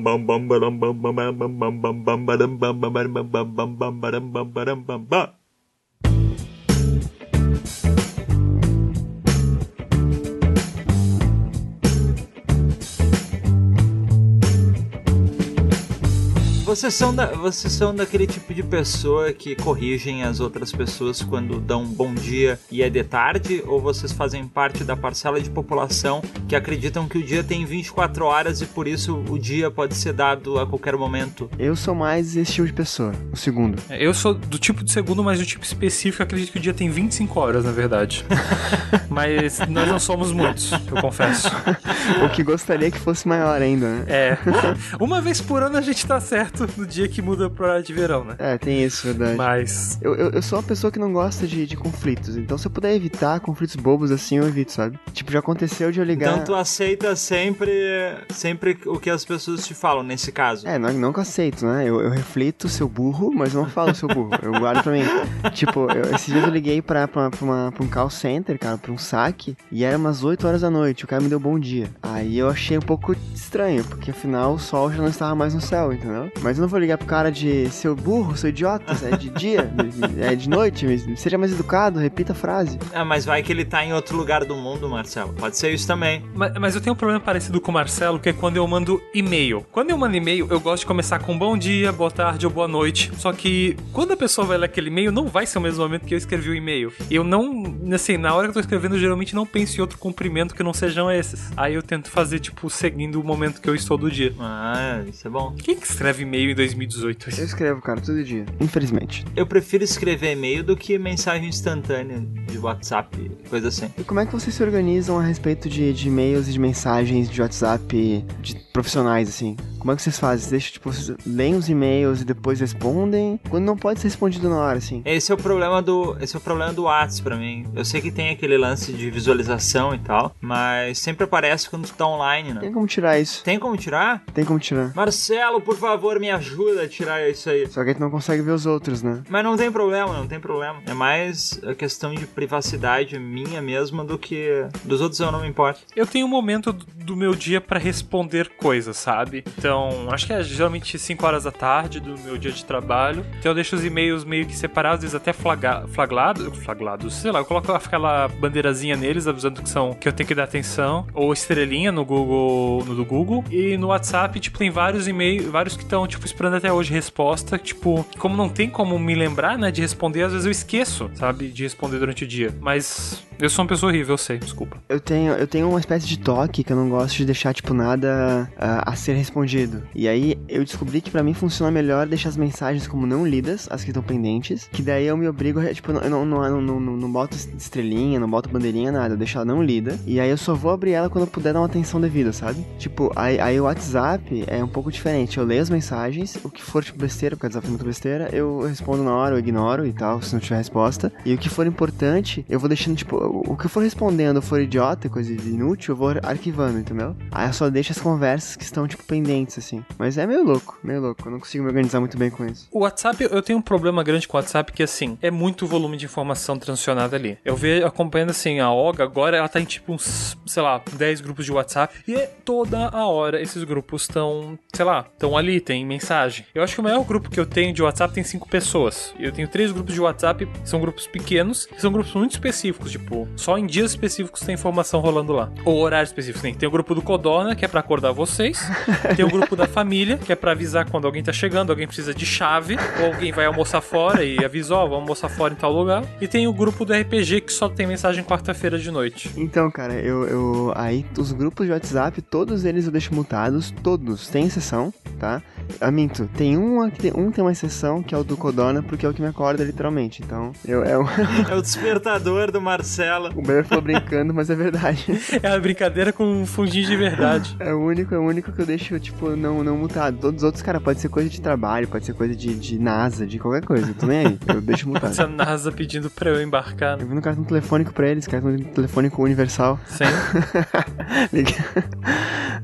bum bum bum bum Vocês são, da, vocês são daquele tipo de pessoa que corrigem as outras pessoas quando dão um bom dia e é de tarde? Ou vocês fazem parte da parcela de população que acreditam que o dia tem 24 horas e por isso o dia pode ser dado a qualquer momento? Eu sou mais esse tipo de pessoa, o segundo. É, eu sou do tipo de segundo, mas do tipo específico, acredito que o dia tem 25 horas, na verdade. mas nós não somos muitos, eu confesso. o que gostaria que fosse maior ainda, né? É. Uma vez por ano a gente tá certo no dia que muda pra de verão, né? É, tem isso, verdade. Mas. Eu, eu, eu sou uma pessoa que não gosta de, de conflitos, então se eu puder evitar conflitos bobos assim, eu evito, sabe? Tipo, já aconteceu de eu ligar. Então tu aceita sempre, sempre o que as pessoas te falam nesse caso? É, não, não que eu aceito, né? Eu, eu reflito seu burro, mas não falo seu burro. Eu guardo pra mim. tipo, eu, esses dias eu liguei pra, pra, pra, uma, pra um call center, cara, pra um saque, e era umas 8 horas da noite. O cara me deu bom dia. Aí eu achei um pouco estranho, porque afinal o sol já não estava mais no céu, entendeu? Mas mas eu não vou ligar pro cara de seu burro, seu idiota, é de dia, é de noite, seja mais educado, repita a frase. Ah, mas vai que ele tá em outro lugar do mundo, Marcelo. Pode ser isso também. Mas, mas eu tenho um problema parecido com o Marcelo, que é quando eu mando e-mail. Quando eu mando e-mail, eu gosto de começar com bom dia, boa tarde ou boa noite. Só que quando a pessoa vai ler aquele e-mail, não vai ser o mesmo momento que eu escrevi o e-mail. Eu não, assim, na hora que eu tô escrevendo, eu geralmente não penso em outro cumprimento que não sejam esses. Aí eu tento fazer, tipo, seguindo o momento que eu estou do dia. Ah, isso é bom. Quem que escreve e-mail em 2018. Eu escrevo, cara, todo dia. Infelizmente. Eu prefiro escrever e-mail do que mensagem instantânea de WhatsApp, coisa assim. E como é que vocês se organizam a respeito de, de e-mails e de mensagens de WhatsApp de profissionais, assim? Como é que vocês fazem? Vocês deixam, tipo, vocês leem os e-mails e depois respondem? Quando não pode ser respondido na hora, assim? Esse é o problema do, esse é o problema do WhatsApp pra mim. Eu sei que tem aquele lance de visualização e tal, mas sempre aparece quando tu tá online, né? Tem como tirar isso? Tem como tirar? Tem como tirar. Marcelo, por favor, me ajuda a tirar isso aí. Só que a gente não consegue ver os outros, né? Mas não tem problema, não tem problema. É mais a questão de privacidade minha mesma do que dos outros eu não me importo. Eu tenho um momento do meu dia para responder coisas, sabe? Então, acho que é geralmente 5 horas da tarde do meu dia de trabalho. Então eu deixo os e-mails meio que separados, às vezes até flaga, flaglado, flaglados, sei lá, eu coloco aquela bandeirazinha neles avisando que são que eu tenho que dar atenção, ou estrelinha no Google, no do Google, e no WhatsApp, tipo, tem vários e-mails, vários que estão tipo esperando até hoje resposta, tipo, como não tem como me lembrar, né, de responder, às vezes eu esqueço, sabe, de responder durante o dia. Mas eu sou uma pessoa horrível, eu sei, desculpa. Eu tenho, eu tenho uma espécie de toque que eu não gosto de deixar, tipo, nada uh, a ser respondido. E aí eu descobri que para mim funciona melhor deixar as mensagens como não lidas, as que estão pendentes, que daí eu me obrigo a, tipo, eu não, não, não, não, não, boto estrelinha, não boto bandeirinha, nada, eu deixo ela não lida. E aí eu só vou abrir ela quando eu puder dar uma atenção devida, sabe? Tipo, aí, aí o WhatsApp é um pouco diferente. Eu leio as mensagens, o que for, tipo, besteira, porque o WhatsApp é muito besteira, eu respondo na hora, eu ignoro e tal, se não tiver resposta. E o que for importante, eu vou deixando, tipo, o que eu for respondendo for idiota, coisa inútil, eu vou arquivando, entendeu? Aí eu só deixo as conversas que estão, tipo, pendentes, assim. Mas é meio louco, meio louco. Eu não consigo me organizar muito bem com isso. O WhatsApp, eu tenho um problema grande com o WhatsApp que, assim, é muito volume de informação transicionada ali. Eu vejo, acompanhando, assim, a Olga, agora ela tá em, tipo, uns, sei lá, 10 grupos de WhatsApp. E é toda a hora esses grupos estão, sei lá, estão ali, tem mensagem. Eu acho que o maior grupo que eu tenho de WhatsApp tem 5 pessoas. Eu tenho três grupos de WhatsApp, são grupos pequenos, são grupos muito específicos, tipo, só em dias específicos tem informação rolando lá. Ou horários específicos. Tem, tem o grupo do Codorna, que é para acordar vocês. tem o grupo da família, que é para avisar quando alguém tá chegando, alguém precisa de chave, ou alguém vai almoçar fora e avisa, ó, oh, vamos almoçar fora em tal lugar. E tem o grupo do RPG, que só tem mensagem quarta-feira de noite. Então, cara, eu, eu. Aí, os grupos de WhatsApp, todos eles eu deixo mutados, todos, sem exceção, tá? Ah, minto. Tem um, que tem, um tem uma exceção, que é o do Codorna, porque é o que me acorda, literalmente. Então, eu, é, o, É o despertador do Marcelo. o Beber falou brincando, mas é verdade. É a brincadeira com um fundinho de verdade. É o único, é o único que eu deixo, tipo, não, não mutado. Todos os outros, cara, pode ser coisa de trabalho, pode ser coisa de, de NASA, de qualquer coisa. Eu tô nem aí. Eu deixo mutado. Essa NASA pedindo pra eu embarcar. Eu vi no cartão telefônico pra eles, cartão telefônico universal. Sim.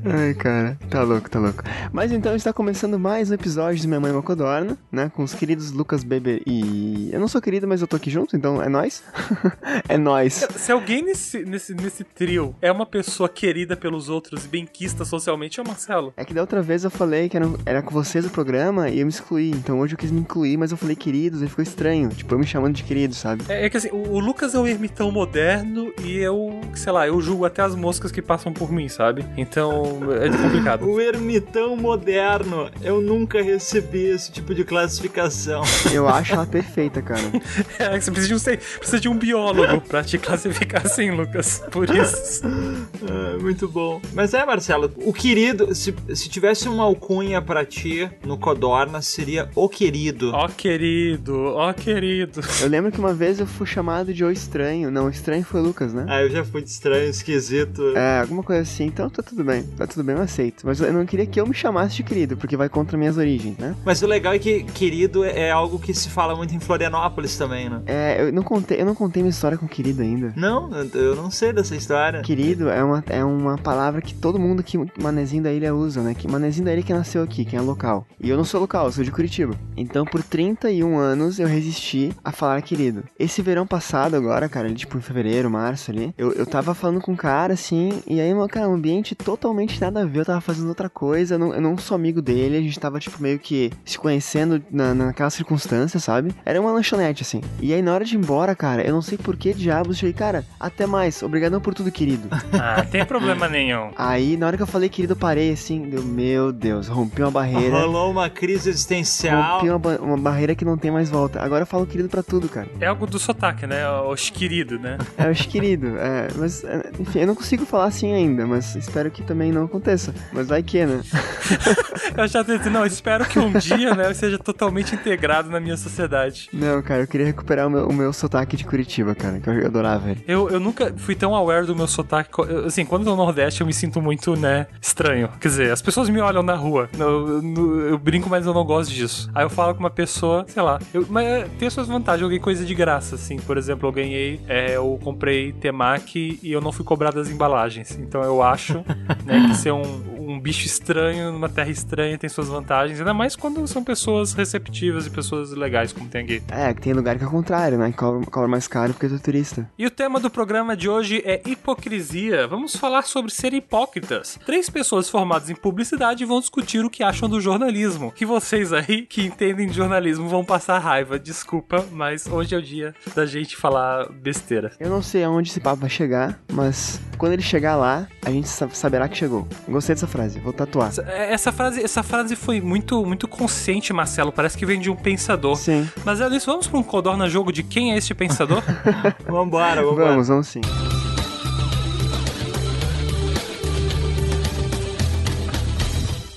Ai, cara, tá louco, tá louco. Mas então está começando mais um episódio do Minha Mãe Mocodorna, né? Com os queridos Lucas Beber e. Eu não sou querido, mas eu tô aqui junto, então é nóis. é nóis. Se alguém nesse, nesse, nesse trio é uma pessoa querida pelos outros e benquista socialmente, é o Marcelo. É que da outra vez eu falei que era, era com vocês o programa e eu me excluí. Então hoje eu quis me incluir, mas eu falei queridos, aí ficou estranho. Tipo, eu me chamando de querido, sabe? É, é que assim, o, o Lucas é o ermitão moderno e eu, sei lá, eu julgo até as moscas que passam por mim, sabe? Então é complicado. O ermitão moderno. Eu nunca recebi esse tipo de classificação. Eu acho ela perfeita, cara. É que você precisa de, um, precisa de um biólogo pra te classificar assim, Lucas. Por isso. Ah, muito bom. Mas é, Marcelo, o querido, se, se tivesse uma alcunha pra ti no Codorna, seria o querido. Ó, querido, ó, querido. Eu lembro que uma vez eu fui chamado de O Estranho. Não, o estranho foi o Lucas, né? Ah, eu já fui de estranho, esquisito. É, alguma coisa assim. Então tá tudo bem. Tá tudo bem, eu aceito. Mas eu não queria que eu me chamasse de querido, porque vai contra minhas origens, né? Mas o legal é que querido é algo que se fala muito em Florianópolis também, né? É, eu não contei, eu não contei minha história com querido ainda. Não, eu não sei dessa história. Querido é uma, é uma palavra que todo mundo que Manezinho da Ilha usa, né? Que Manezinho da Ilha que nasceu aqui, quem é local. E eu não sou local, eu sou de Curitiba. Então, por 31 anos, eu resisti a falar querido. Esse verão passado agora, cara, tipo em fevereiro, março ali, eu, eu tava falando com um cara, assim, e aí, cara, um ambiente totalmente nada a ver, eu tava fazendo outra coisa, eu não, eu não sou amigo dele, a gente tava, tipo, meio que se conhecendo na, naquela circunstância, sabe? Era uma lanchonete, assim. E aí, na hora de ir embora, cara, eu não sei por que diabos, eu cheguei, cara, até mais, obrigadão por tudo, querido. Ah, tem problema nenhum. Aí, na hora que eu falei querido, eu parei assim, deu, meu Deus, rompi uma barreira. Rolou uma crise existencial. Rompi uma, ba- uma barreira que não tem mais volta. Agora eu falo querido pra tudo, cara. É algo do sotaque, né? Os querido, né? É, os querido, é, mas, é, enfim, eu não consigo falar assim ainda, mas espero que também não aconteça. Mas vai que, né? Eu já dizendo, não, espero que um dia, né, eu seja totalmente integrado na minha sociedade. Não, cara, eu queria recuperar o meu, o meu sotaque de Curitiba, cara, que eu adorava ele. Eu, eu nunca fui tão aware do meu sotaque. eu, Assim, quando eu tô no Nordeste, eu me sinto muito, né, estranho. Quer dizer, as pessoas me olham na rua. Eu, eu- eu brinco, mas eu não gosto disso. Aí eu falo com uma pessoa, sei lá. Eu, mas é, tem as suas vantagens. Eu ganhei coisa de graça, assim. Por exemplo, eu ganhei, é, eu comprei temaki e eu não fui cobrado as embalagens. Então eu acho, né, que ser um, um bicho estranho numa terra estranha tem suas vantagens. Ainda mais quando são pessoas receptivas e pessoas legais, como tem aqui. É, que tem lugar que é o contrário, né? Cobra, cobra mais caro porque tu é turista. E o tema do programa de hoje é hipocrisia. Vamos falar sobre ser hipócritas. Três pessoas formadas em publicidade vão discutir o que acham do jornalismo. Que vocês aí que entendem de jornalismo vão passar raiva. Desculpa, mas hoje é o dia da gente falar besteira. Eu não sei aonde esse papo vai chegar, mas quando ele chegar lá, a gente sa- saberá que chegou. Gostei dessa frase, vou tatuar. Essa- Essa frase, essa frase foi muito, muito consciente, Marcelo. Parece que vem de um pensador. Sim. Mas é isso, vamos para um codorna jogo de quem é este pensador? Vambora, vambora. Vamos, vamos sim.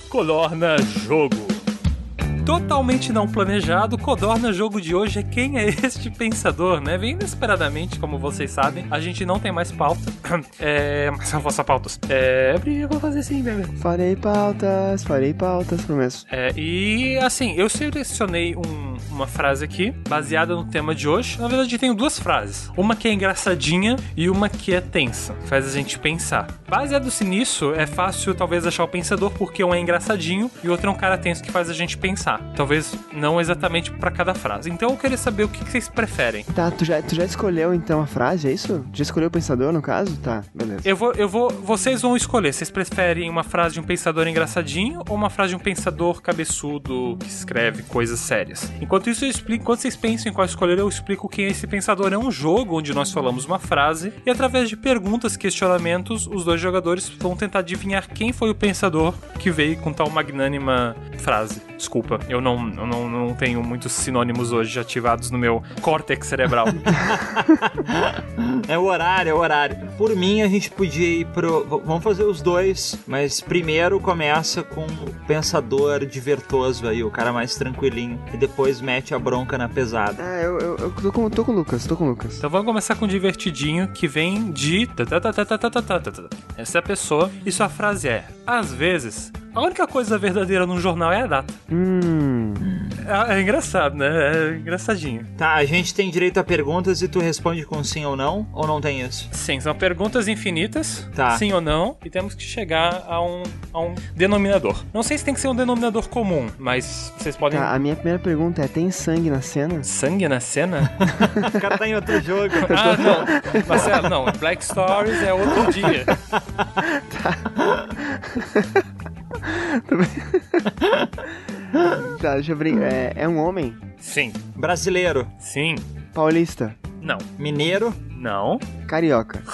Codorna Jogo. Totalmente não planejado, Codorna Jogo de hoje é quem é este pensador, né? Vem inesperadamente, como vocês sabem. A gente não tem mais pauta. É. Mas eu faço pautas. É. Eu vou fazer sim, bebê. Farei pautas, farei pautas, promesso. É, e assim, eu selecionei um- uma frase aqui, baseada no tema de hoje. Na verdade, tenho duas frases. Uma que é engraçadinha e uma que é tensa. Faz a gente pensar. Baseado-se nisso, é fácil talvez achar o pensador, porque um é engraçadinho e o outro é um cara tenso que faz a gente pensar. Talvez não exatamente pra cada frase. Então eu queria saber o que que vocês preferem. Tá, tu já, tu já escolheu então a frase, é isso? Já escolheu o pensador no caso? Tá, beleza. Eu vou, eu vou. Vocês vão escolher. Vocês preferem uma frase de um pensador engraçadinho ou uma frase de um pensador cabeçudo que escreve coisas sérias? Enquanto isso, eu explico. Enquanto vocês pensam em qual escolher, eu explico quem é esse pensador. É um jogo onde nós falamos uma frase e através de perguntas, questionamentos, os dois jogadores vão tentar adivinhar quem foi o pensador que veio com tal magnânima frase. Desculpa. Eu não, eu não, não tenho muitos sinônimos hoje ativados no meu córtex cerebral. É o horário, é o horário. Por mim, a gente podia ir pro. Vamos fazer os dois, mas primeiro começa com o pensador divertoso aí, o cara mais tranquilinho. E depois mete a bronca na pesada. É, eu, eu, eu tô, com, tô com o Lucas, tô com o Lucas. Então vamos começar com um divertidinho que vem de. Essa é a pessoa e sua frase é: Às vezes, a única coisa verdadeira num jornal é a data. Hum. É, é engraçado, né? É engraçadinho. Tá, a gente tem direito a perguntas e tu responde com sim ou não? Ou não tem isso? Sim, são perguntas infinitas, Tá. sim ou não, e temos que chegar a um, a um denominador. Não sei se tem que ser um denominador comum, mas vocês podem. Tá, a minha primeira pergunta é: tem sangue na cena? Sangue na cena? O cara tá em outro jogo. ah, não. Marcelo, não. Black Stories é outro dia. Tá, deixa eu brincar. É, é um homem? Sim. Brasileiro, Sim. Paulista? Não. mineiro, Não. Carioca?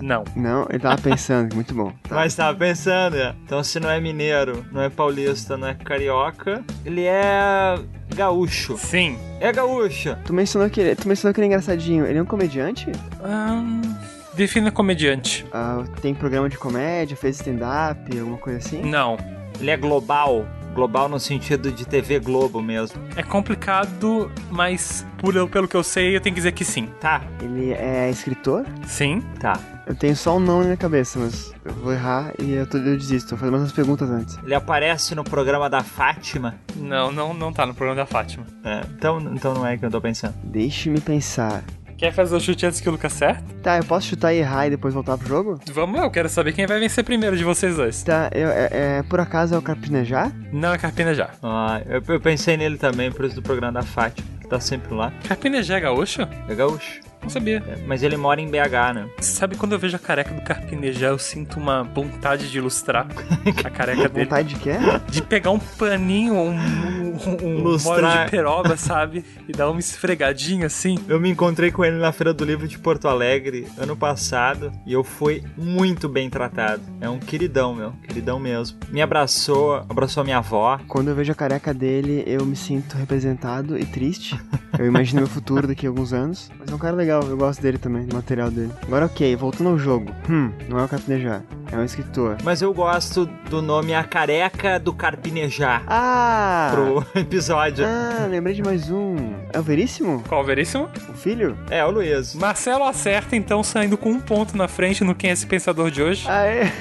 Não. Não, ele tava pensando, muito bom. Tá. mas tava pensando, é. Então se não é mineiro, não é paulista, não é carioca, ele é gaúcho. Sim. É gaúcho. Tu mencionou que ele, tu mencionou que ele é engraçadinho. Ele é um comediante? Ahn, defina comediante. Ah, tem programa de comédia, fez stand-up, alguma coisa assim? Não. Ele é global. Global no sentido de TV Globo mesmo. É complicado, mas por, pelo que eu sei, eu tenho que dizer que sim. Tá, Ele é escritor? Sim. tá. Eu tenho só um não na minha cabeça, mas eu vou errar e eu, tô, eu desisto. Vou fazer mais umas perguntas antes. Ele aparece no programa da Fátima. Não, não, não tá no programa da Fátima. É, então, então não é que eu tô pensando. Deixe-me pensar. Quer fazer o chute antes que o Lucas acerta? Tá, eu posso chutar e errar e depois voltar pro jogo? Vamos lá, eu quero saber quem vai vencer primeiro de vocês dois. Tá, eu, é, é- por acaso é o Carpinejar? Não é Carpina já. Ah, eu, eu pensei nele também, por isso do programa da Fátima, que tá sempre lá. Carpina já é gaúcho? É gaúcho. Não sabia. É, mas ele mora em BH, né? Sabe quando eu vejo a careca do Carpinejá, eu sinto uma vontade de ilustrar a careca dele. Vontade de quê? De pegar um paninho, um, um, um de peroba, sabe? E dar uma esfregadinha assim. Eu me encontrei com ele na Feira do Livro de Porto Alegre ano passado e eu fui muito bem tratado. É um queridão, meu. Queridão mesmo. Me abraçou, abraçou minha avó. Quando eu vejo a careca dele, eu me sinto representado e triste. Eu imagino meu futuro daqui a alguns anos. Mas é um cara legal, eu gosto dele também, do material dele. Agora, ok, voltando ao jogo. Hum, não é o Carpinejar, é um escritor. Mas eu gosto do nome A Careca do Carpinejar Ah! pro episódio. Ah, lembrei de mais um. É o Veríssimo? Qual, veríssimo? O filho? É, o Luiz. Marcelo acerta, então, saindo com um ponto na frente no Quem é esse Pensador de hoje. Ah, é?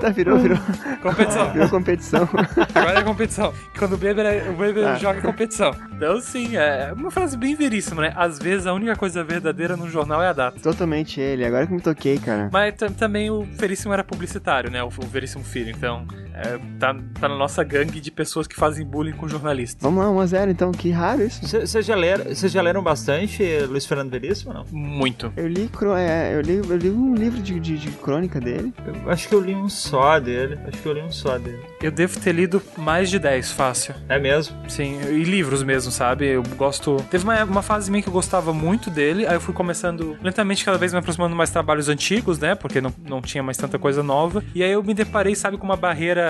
tá, virou, virou. Competição. Virou competição. Agora é competição. Quando o Beber, é- o Beber Ah. joga é competição. Então, sim, é uma frase bem veríssima, né? Às vezes a única coisa verdadeira no jornal é a data. Totalmente ele, agora que eu me toquei, cara. Mas tam- também o Veríssimo era publicitário, né? O, o Veríssimo Filho. Então, é, tá, tá na nossa gangue de pessoas que fazem bullying com jornalistas. Vamos lá, 1x0 então, que raro isso. Vocês já, leram, vocês já leram bastante Luiz Fernando Veríssimo ou não? Muito. Eu li, é, eu li, eu li um livro de, de, de crônica dele. Eu acho que eu li um só dele. Acho que eu li um só dele. Eu devo ter lido mais de 10, fácil. É mesmo? Sim, e livros mesmo, sabe? Eu gosto. Teve uma, uma fase minha que eu gostava muito dele, aí eu fui começando lentamente, cada vez me aproximando mais trabalhos antigos, né? Porque não, não tinha mais tanta coisa nova. E aí eu me deparei, sabe, com uma barreira,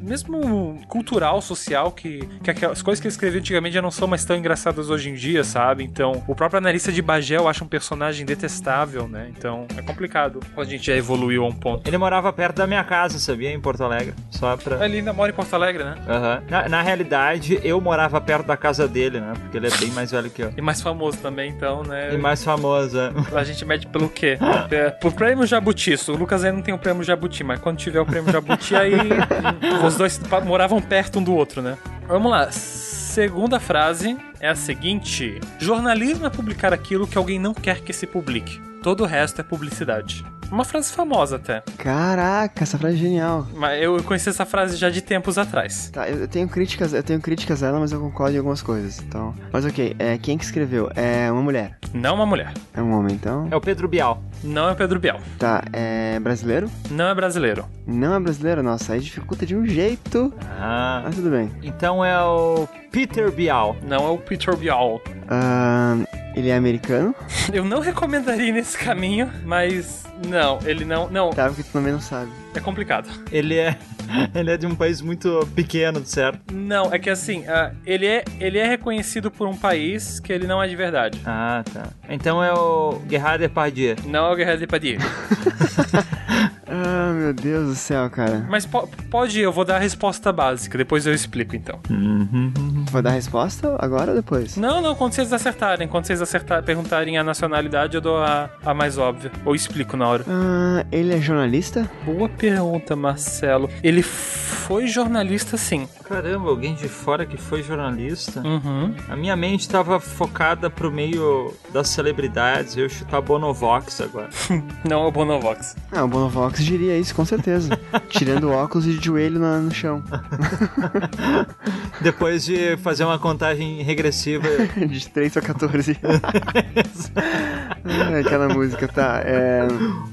mesmo cultural, social, que, que aquelas coisas que ele escrevia antigamente já não são mais tão engraçadas hoje em dia, sabe? Então, o próprio analista de Bagé eu acho um personagem detestável, né? Então, é complicado quando a gente já evoluiu a um ponto. Ele morava perto da minha casa, sabia? Em Porto Alegre. Só pra. Ele ainda mora em Porto Alegre, né? Aham. Na, na realidade, eu morava perto da casa dele, né? Porque ele é bem mais velho que eu. E mais famoso também, então, né? E mais famoso, é. A gente mede pelo quê? É, Por prêmio Jabuti. O Lucas ainda não tem o prêmio Jabuti, mas quando tiver o prêmio Jabuti, aí os dois moravam perto um do outro, né? Vamos lá. Segunda frase é a seguinte: Jornalismo é publicar aquilo que alguém não quer que se publique. Todo o resto é publicidade. Uma frase famosa até. Caraca, essa frase é genial. Mas eu conheci essa frase já de tempos atrás. Tá, eu tenho críticas, eu tenho críticas a ela, mas eu concordo em algumas coisas. Então, mas ok, é quem que escreveu? É uma mulher. Não uma mulher. É um homem, então. É o Pedro Bial. Não é Pedro Bial. Tá, é brasileiro? Não é brasileiro. Não é brasileiro, nossa, aí dificulta de um jeito. Ah. Mas tudo bem. Então é o Peter Bial. Não é o Peter Bial. Ahn, Ele é americano? Eu não recomendaria nesse caminho, mas não, ele não. Não, Tá, porque tu também não sabe. É complicado. Ele é. Ele é de um país muito pequeno, certo? Não, é que assim, ah, ele, é, ele é reconhecido por um país que ele não é de verdade. Ah, tá. Então é o Gerard Depardieu. Não é o Guerreiro de Padilha. Ah, meu Deus do céu, cara. Mas po- pode ir, eu vou dar a resposta básica, depois eu explico então. Tu vai dar a resposta agora ou depois? Não, não, quando vocês acertarem, quando vocês acertar, perguntarem a nacionalidade, eu dou a, a mais óbvia. Ou explico na hora. Ah, ele é jornalista? Boa pergunta, Marcelo. Ele foi jornalista, sim. Caramba, alguém de fora que foi jornalista. Uhum. A minha mente estava focada pro meio das celebridades. Eu ia chutar Bonovox agora. Não é o Bonovox. Ah, o Bonovox diria isso, com certeza. Tirando óculos e de joelho na- no chão. Depois de fazer uma contagem regressiva. De 3 a 14. Ah, Aquela música, tá. É...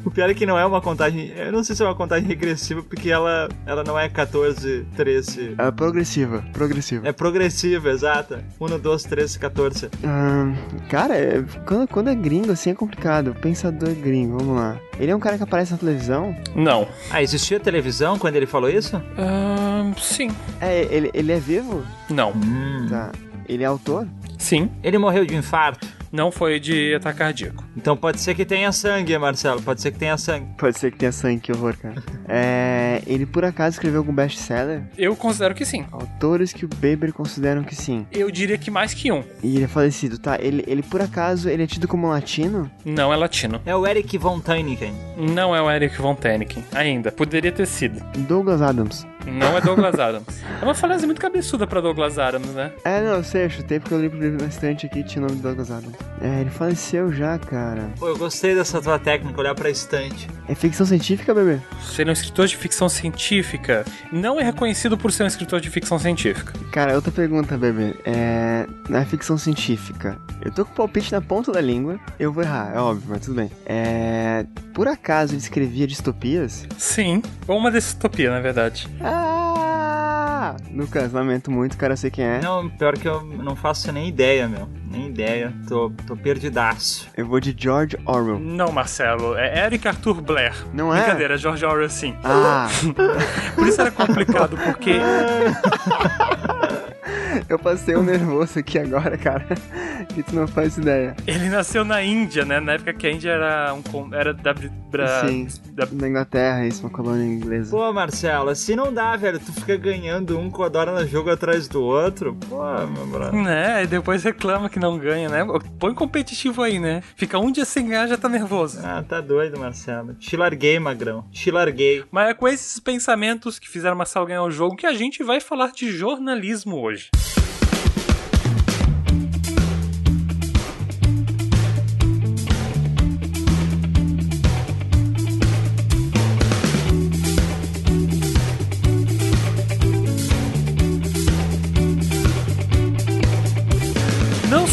O pior é que não é uma contagem. Eu não sei se é uma contagem regressiva, porque ela, ela não é 14, 13. é progressiva, progressiva. É progressiva, exata. 1, 2, 13, 14. Ah, cara, é- quando, quando é gringo assim é complicado. Pensador gringo, vamos lá. Ele é um cara que aparece na televisão? Não. Ah, existia televisão quando ele falou isso? Ahn, sim. É, ele, ele é vivo? Não. Hum. Tá. Ele é autor? Sim. Ele morreu de infarto. Não foi de ataque cardíaco. Então pode ser que tenha sangue, Marcelo. Pode ser que tenha sangue. Pode ser que tenha sangue, que horror, cara. É, ele por acaso escreveu algum best-seller? Eu considero que sim. Autores que o Beber consideram que sim. Eu diria que mais que um. E ele é falecido, tá? Ele, ele por acaso, ele é tido como latino? Não é latino. É o Eric von Tyneken. Não é o Eric Von Däniken. Ainda. Poderia ter sido. Douglas Adams. Não é Douglas Adams. É uma frase muito cabeçuda pra Douglas Adams, né? É, não, eu sei, eu chutei porque eu li pro livro na estante aqui tinha o nome de Douglas Adams. É, ele faleceu já, cara. Pô, eu gostei dessa tua técnica, olhar pra estante. É ficção científica, bebê? Ser um escritor de ficção científica não é reconhecido por ser um escritor de ficção científica. Cara, outra pergunta, bebê. É. Na ficção científica, eu tô com o palpite na ponta da língua, eu vou errar, é óbvio, mas tudo bem. É. Por acaso ele escrevia distopias? Sim. Ou uma distopia, na verdade. Ah! Lucas, lamento muito, cara, eu sei quem é. Não, pior que eu não faço nem ideia, meu. Nem ideia. Tô, tô perdidaço. Eu vou de George Orwell. Não, Marcelo. É Eric Arthur Blair. Não é? Brincadeira, George Orwell sim. Ah! Por isso era complicado, porque eu passei um nervoso aqui agora, cara. Que tu não faz ideia. ele nasceu na Índia, né? Na época que a Índia era um era da, da, Sim. da- Na Inglaterra, isso, uma colônia inglesa. Pô, Marcelo, assim não dá, velho. Tu fica ganhando um Codora no jogo atrás do outro. Pô, meu brother. né? E depois reclama que não ganha, né? Põe competitivo aí, né? Fica um dia sem ganhar já tá nervoso. Ah, tá doido, Marcelo. Te larguei, magrão. Te larguei. Mas é com esses pensamentos que fizeram Marcelo ganhar o jogo que a gente vai falar de jornalismo hoje.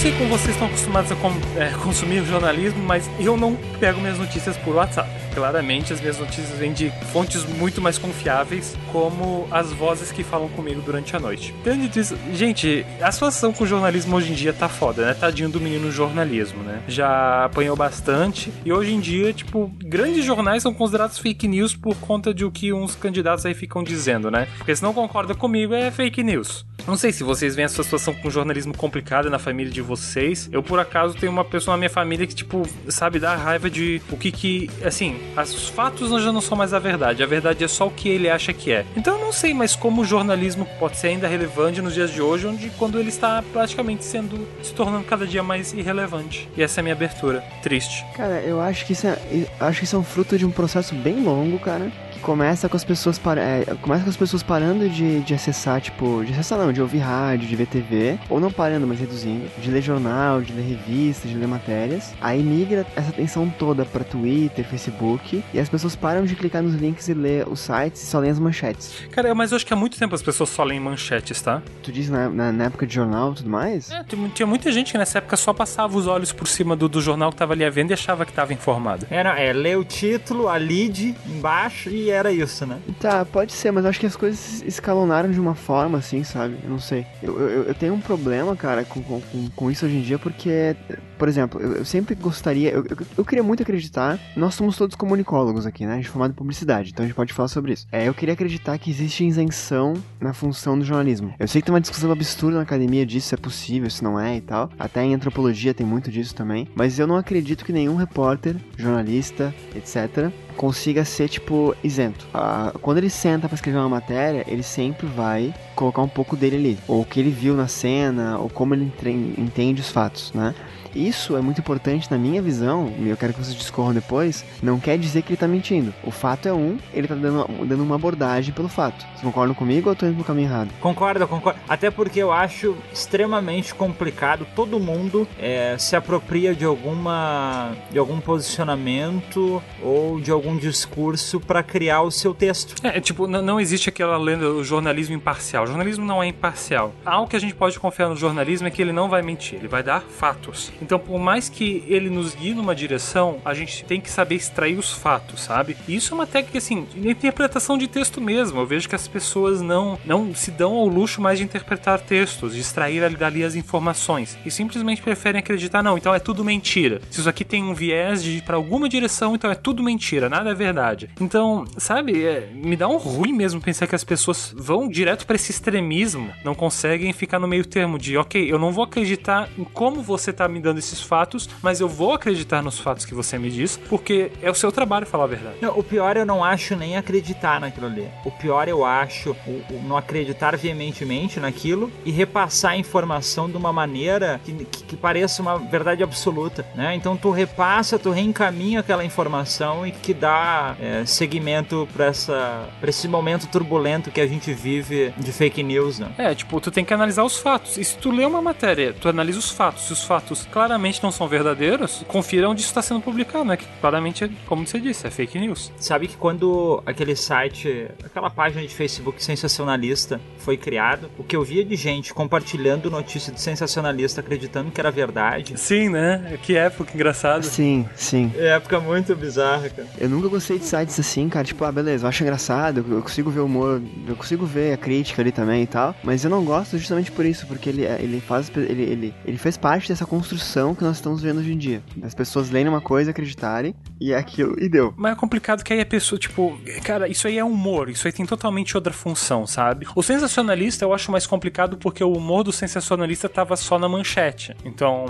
Sei como vocês estão acostumados a com- é, consumir jornalismo, mas eu não pego minhas notícias por WhatsApp. Claramente, as minhas notícias vêm de fontes muito mais confiáveis, como as vozes que falam comigo durante a noite. Tendo isso, gente, a situação com o jornalismo hoje em dia tá foda, né? Tadinho do menino jornalismo, né? Já apanhou bastante e hoje em dia, tipo, grandes jornais são considerados fake news por conta de o que uns candidatos aí ficam dizendo, né? Porque se não concorda comigo, é fake news. Não sei se vocês veem essa situação com jornalismo complicada na família de vocês. Eu, por acaso, tenho uma pessoa na minha família que, tipo, sabe, dá raiva de o que que. Assim, as- os fatos já não são mais a verdade. A verdade é só o que ele acha que é. Então eu não sei mais como o jornalismo pode ser ainda relevante nos dias de hoje, onde quando ele está praticamente sendo. se tornando cada dia mais irrelevante. E essa é a minha abertura. Triste. Cara, eu acho que isso é, acho que isso é um fruto de um processo bem longo, cara. Começa com as pessoas para, é, começa com as pessoas parando de, de acessar, tipo, de acessar não, de ouvir rádio, de ver TV, ou não parando, mas reduzindo, de ler jornal, de ler revista, de ler matérias. Aí migra essa atenção toda para Twitter, Facebook, e as pessoas param de clicar nos links e ler os sites e só lêem as manchetes. Cara, mas eu acho que há muito tempo as pessoas só leem manchetes, tá? Tu diz na, na, na época de jornal e tudo mais? É, tinha muita gente que nessa época só passava os olhos por cima do, do jornal que tava ali à venda e achava que tava informado. É, não, é ler o título, a lead embaixo e era isso, né? Tá, pode ser, mas acho que as coisas escalonaram de uma forma, assim, sabe? Eu não sei. Eu, eu, eu tenho um problema, cara, com, com, com isso hoje em dia, porque, por exemplo, eu, eu sempre gostaria. Eu, eu, eu, queria muito acreditar. Nós somos todos comunicólogos aqui, né? A gente é formado em publicidade, então a gente pode falar sobre isso. É, eu queria acreditar que existe isenção na função do jornalismo. Eu sei que tem uma discussão absurda na academia disso, se é possível, se não é e tal. Até em antropologia tem muito disso também. Mas eu não acredito que nenhum repórter, jornalista, etc., consiga ser, tipo, isento. Ah, quando ele senta para escrever uma matéria, ele sempre vai colocar um pouco dele ali. Ou o que ele viu na cena, ou como ele entende os fatos, né? Isso é muito importante na minha visão, e eu quero que vocês discorram depois, não quer dizer que ele tá mentindo. O fato é um, ele tá dando, dando uma abordagem pelo fato. Vocês concordam comigo ou eu tô indo no caminho errado? Concordo, concordo. Até porque eu acho extremamente complicado, todo mundo é, se apropria de alguma de algum posicionamento ou de algum discurso para criar o seu texto. É, tipo, não, não existe aquela lenda do jornalismo imparcial. O jornalismo não é imparcial. Algo que a gente pode confiar no jornalismo é que ele não vai mentir, ele vai dar fatos. Então, por mais que ele nos guie numa direção, a gente tem que saber extrair os fatos, sabe? E isso é uma técnica, assim, de interpretação de texto mesmo. Eu vejo que as pessoas não, não se dão ao luxo mais de interpretar textos, de extrair dali as informações. E simplesmente preferem acreditar, não, então é tudo mentira. Se isso aqui tem um viés de pra alguma direção, então é tudo mentira, nada é verdade. Então, sabe, é, me dá um ruim mesmo pensar que as pessoas vão direto para esse extremismo, não conseguem ficar no meio termo de, ok, eu não vou acreditar em como você tá me dando esses fatos, mas eu vou acreditar nos fatos que você me diz, porque é o seu trabalho falar a verdade. Não, o pior eu não acho nem acreditar naquilo ali. O pior eu acho o, o não acreditar veementemente naquilo e repassar a informação de uma maneira que, que, que pareça uma verdade absoluta, né? Então tu repassa, tu reencaminha aquela informação e que dá é, segmento para essa pra esse momento turbulento que a gente vive de fake news, né? É, tipo, tu tem que analisar os fatos. E se tu lê uma matéria, tu analisa os fatos. Se os fatos, claro, claramente não são verdadeiros, confira onde isso está sendo publicado, né? Que claramente, como você disse, é fake news. Sabe que quando aquele site, aquela página de Facebook sensacionalista foi criado, o que eu via de gente compartilhando notícia de sensacionalista acreditando que era verdade. Sim, né? Que época engraçada. Sim, sim. É época muito bizarra, cara. Eu nunca gostei de sites assim, cara. Tipo, ah, beleza, eu acho engraçado, eu consigo ver o humor, eu consigo ver a crítica ali também e tal. Mas eu não gosto justamente por isso, porque ele, ele faz. Ele, ele, ele fez parte dessa construção que nós estamos vendo hoje em dia. As pessoas leem uma coisa, acreditarem, e é aquilo, e deu. Mas é complicado que aí a pessoa, tipo, cara, isso aí é humor, isso aí tem totalmente outra função, sabe? O sensacionalista eu acho mais complicado porque o humor do sensacionalista tava só na manchete. Então,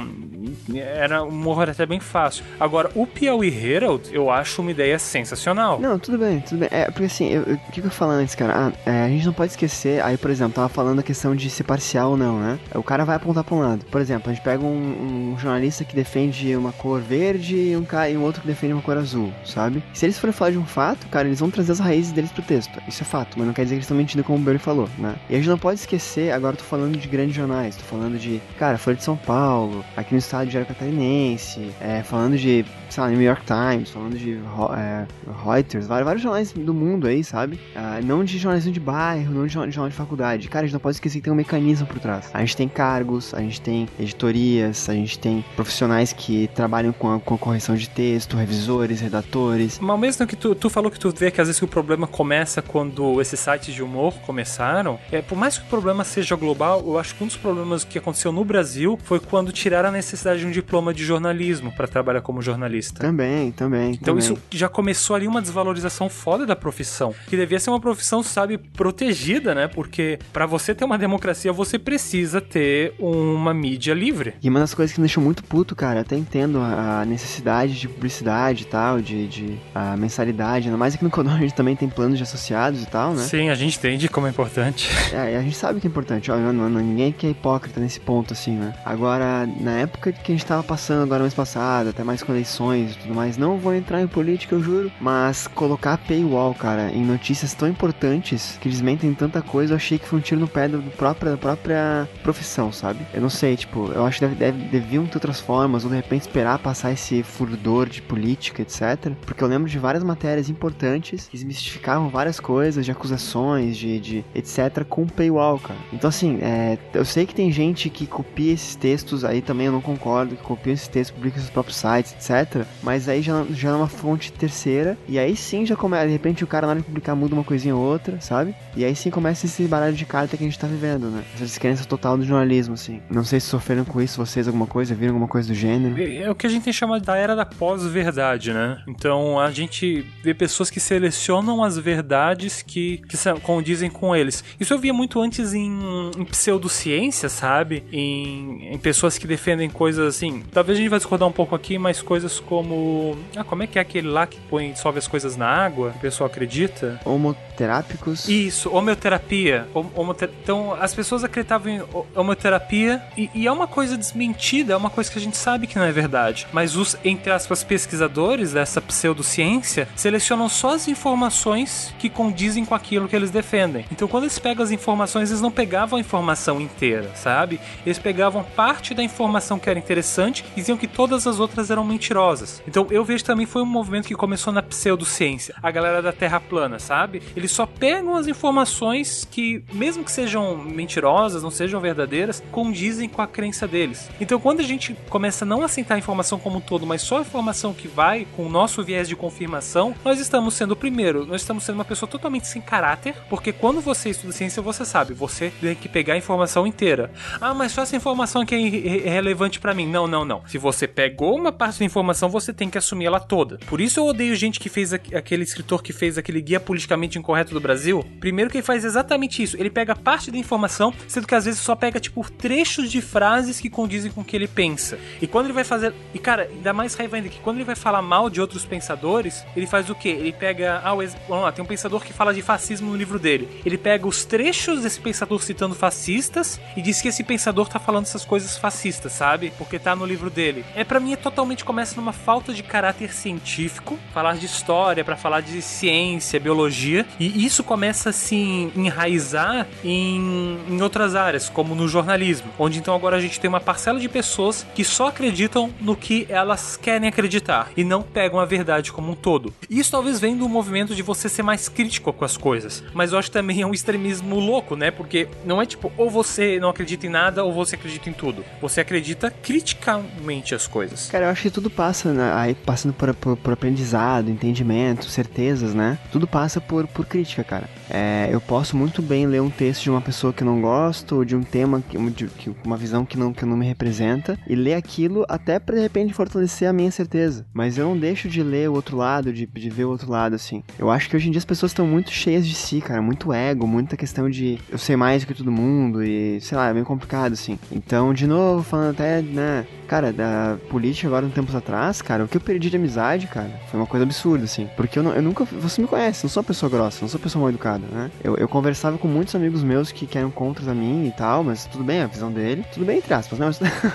era um humor até bem fácil. Agora, o Piauí Herald, eu acho uma ideia sensacional. Não, tudo bem, tudo bem. É, porque assim, o que, que eu falo antes, cara? Ah, é, a gente não pode esquecer, aí, por exemplo, tava falando a questão de ser parcial ou não, né? O cara vai apontar pra um lado. Por exemplo, a gente pega um, um um jornalista que defende uma cor verde e um, e um outro que defende uma cor azul, sabe? Se eles forem falar de um fato, cara, eles vão trazer as raízes deles pro texto. Isso é fato, mas não quer dizer que eles estão mentindo como o Bernie falou, né? E a gente não pode esquecer, agora eu tô falando de grandes jornais, tô falando de, cara, Folha de São Paulo, aqui no estado de Jair Catarinense, é, falando de, sei lá, New York Times, falando de é, Reuters, vários, vários jornais do mundo aí, sabe? Ah, não de jornalismo de bairro, não de jornal de faculdade. Cara, a gente não pode esquecer que tem um mecanismo por trás. A gente tem cargos, a gente tem editorias, a gente tem profissionais que trabalham com a, com a correção de texto, revisores, redatores. Mas mesmo que tu, tu falou que tu vê que às vezes o problema começa quando esses sites de humor começaram, é, por mais que o problema seja global, eu acho que um dos problemas que aconteceu no Brasil foi quando tiraram a necessidade de um diploma de jornalismo para trabalhar como jornalista. Também, também. Então também. isso já começou ali uma desvalorização foda da profissão, que devia ser uma profissão, sabe, protegida, né? Porque para você ter uma democracia, você precisa ter uma mídia livre. E uma das coisas que me deixou muito puto, cara. Até entendo a necessidade de publicidade e tal, de, de a mensalidade. Ainda mais aqui no Conor a gente também tem planos de associados e tal, né? Sim, a gente entende como é importante. É, a gente sabe que é importante. Ó, não, não, ninguém que é hipócrita nesse ponto, assim, né? Agora, na época que a gente tava passando agora mês passado, até mais com eleições e tudo mais, não vou entrar em política, eu juro. Mas colocar paywall, cara, em notícias tão importantes que eles mentem tanta coisa, eu achei que foi um tiro no pé do próprio, da própria profissão, sabe? Eu não sei, tipo, eu acho que deve, deve, deviam ter outras formas, ou de repente esperar passar esse furdor de política, etc. Porque eu lembro de várias matérias importantes que desmistificavam várias coisas, de acusações, de, de etc., com paywall, cara. Então, assim, é, eu sei que tem gente que copia esses textos, aí também eu não concordo, que copia esses textos, publica seus próprios sites, etc. Mas aí já, já é uma fonte terceira, e aí sim já começa, de repente o cara na hora de publicar muda uma coisinha ou outra, sabe? E aí sim começa esse baralho de carta que a gente tá vivendo, né? Essa descrença total do jornalismo, assim. Não sei se sofreram com isso vocês alguma coisa, viram alguma coisa do gênero. É o que a gente tem chamado da era da pós-verdade, né? Então a gente vê pessoas que selecionam as verdades que, que condizem com eles. Isso eu via muito antes em, em pseudociência, sabe? Em, em, pessoas que defendem coisas assim. Talvez a gente vai discordar um pouco aqui, mas coisas como. Ah, como é que é aquele lá que põe, dissolve as coisas na água? O pessoal acredita? Homoterápicos. Isso, homeoterapia. Homoter... Então as pessoas acreditavam em homeoterapia e, e é uma coisa desmentida, é uma coisa que a gente sabe que não é verdade. Mas os, entre aspas, pesquisadores dessa pseudociência selecionam só as informações que condizem com aquilo que eles defendem. Então, quando eles pegam as informações, eles não pegavam a informação inteira, sabe? Eles pegavam parte da informação que era interessante e diziam que todas as outras eram mentirosas. Então, eu vejo também foi um movimento que começou na pseudociência, a galera da Terra plana, sabe? Eles só pegam as informações que, mesmo que sejam mentirosas, não sejam verdadeiras, condizem com a crença deles. Então, quando gente começa a não aceitar a informação como um todo, mas só a informação que vai com o nosso viés de confirmação, nós estamos sendo, primeiro, nós estamos sendo uma pessoa totalmente sem caráter, porque quando você estuda ciência, você sabe, você tem que pegar a informação inteira. Ah, mas só essa informação que é relevante para mim. Não, não, não. Se você pegou uma parte da informação, você tem que assumir ela toda. Por isso eu odeio gente que fez aquele escritor que fez aquele guia politicamente incorreto do Brasil. Primeiro que ele faz exatamente isso. Ele pega parte da informação, sendo que às vezes só pega tipo trechos de frases que condizem com o que ele pensa. E quando ele vai fazer, e cara, ainda mais raiva ainda que quando ele vai falar mal de outros pensadores, ele faz o quê? Ele pega, ah, vamos lá, tem um pensador que fala de fascismo no livro dele. Ele pega os trechos desse pensador citando fascistas e diz que esse pensador tá falando essas coisas fascistas, sabe? Porque tá no livro dele. É para mim é totalmente começa numa falta de caráter científico, falar de história para falar de ciência, biologia, e isso começa a se enraizar em, em outras áreas, como no jornalismo, onde então agora a gente tem uma parcela de pessoas que só acreditam no que elas querem acreditar e não pegam a verdade como um todo. Isso talvez venha do movimento de você ser mais crítico com as coisas, mas eu acho que também é um extremismo louco, né? Porque não é tipo ou você não acredita em nada ou você acredita em tudo. Você acredita criticamente as coisas. Cara, eu acho que tudo passa, né? aí passando por, por, por, aprendizado, entendimento, certezas, né? Tudo passa por, por crítica, cara. É, eu posso muito bem ler um texto de uma pessoa que eu não gosto, ou de um tema, que, de, que, uma visão que não, que não me representa, e ler aquilo até pra de repente fortalecer a minha certeza. Mas eu não deixo de ler o outro lado, de, de ver o outro lado, assim. Eu acho que hoje em dia as pessoas estão muito cheias de si, cara. Muito ego, muita questão de eu sei mais do que todo mundo, e sei lá, é bem complicado, assim. Então, de novo, falando até, né, cara, da política agora, um tempos atrás, cara, o que eu perdi de amizade, cara, foi uma coisa absurda, assim. Porque eu, não, eu nunca. Você me conhece, não sou uma pessoa grossa, não sou uma pessoa mal educada, né? Eu, eu conversava com muitos amigos meus que, que eram contra a mim e tal, mas tudo bem, a visão dele. Tudo bem, entre aspas, né?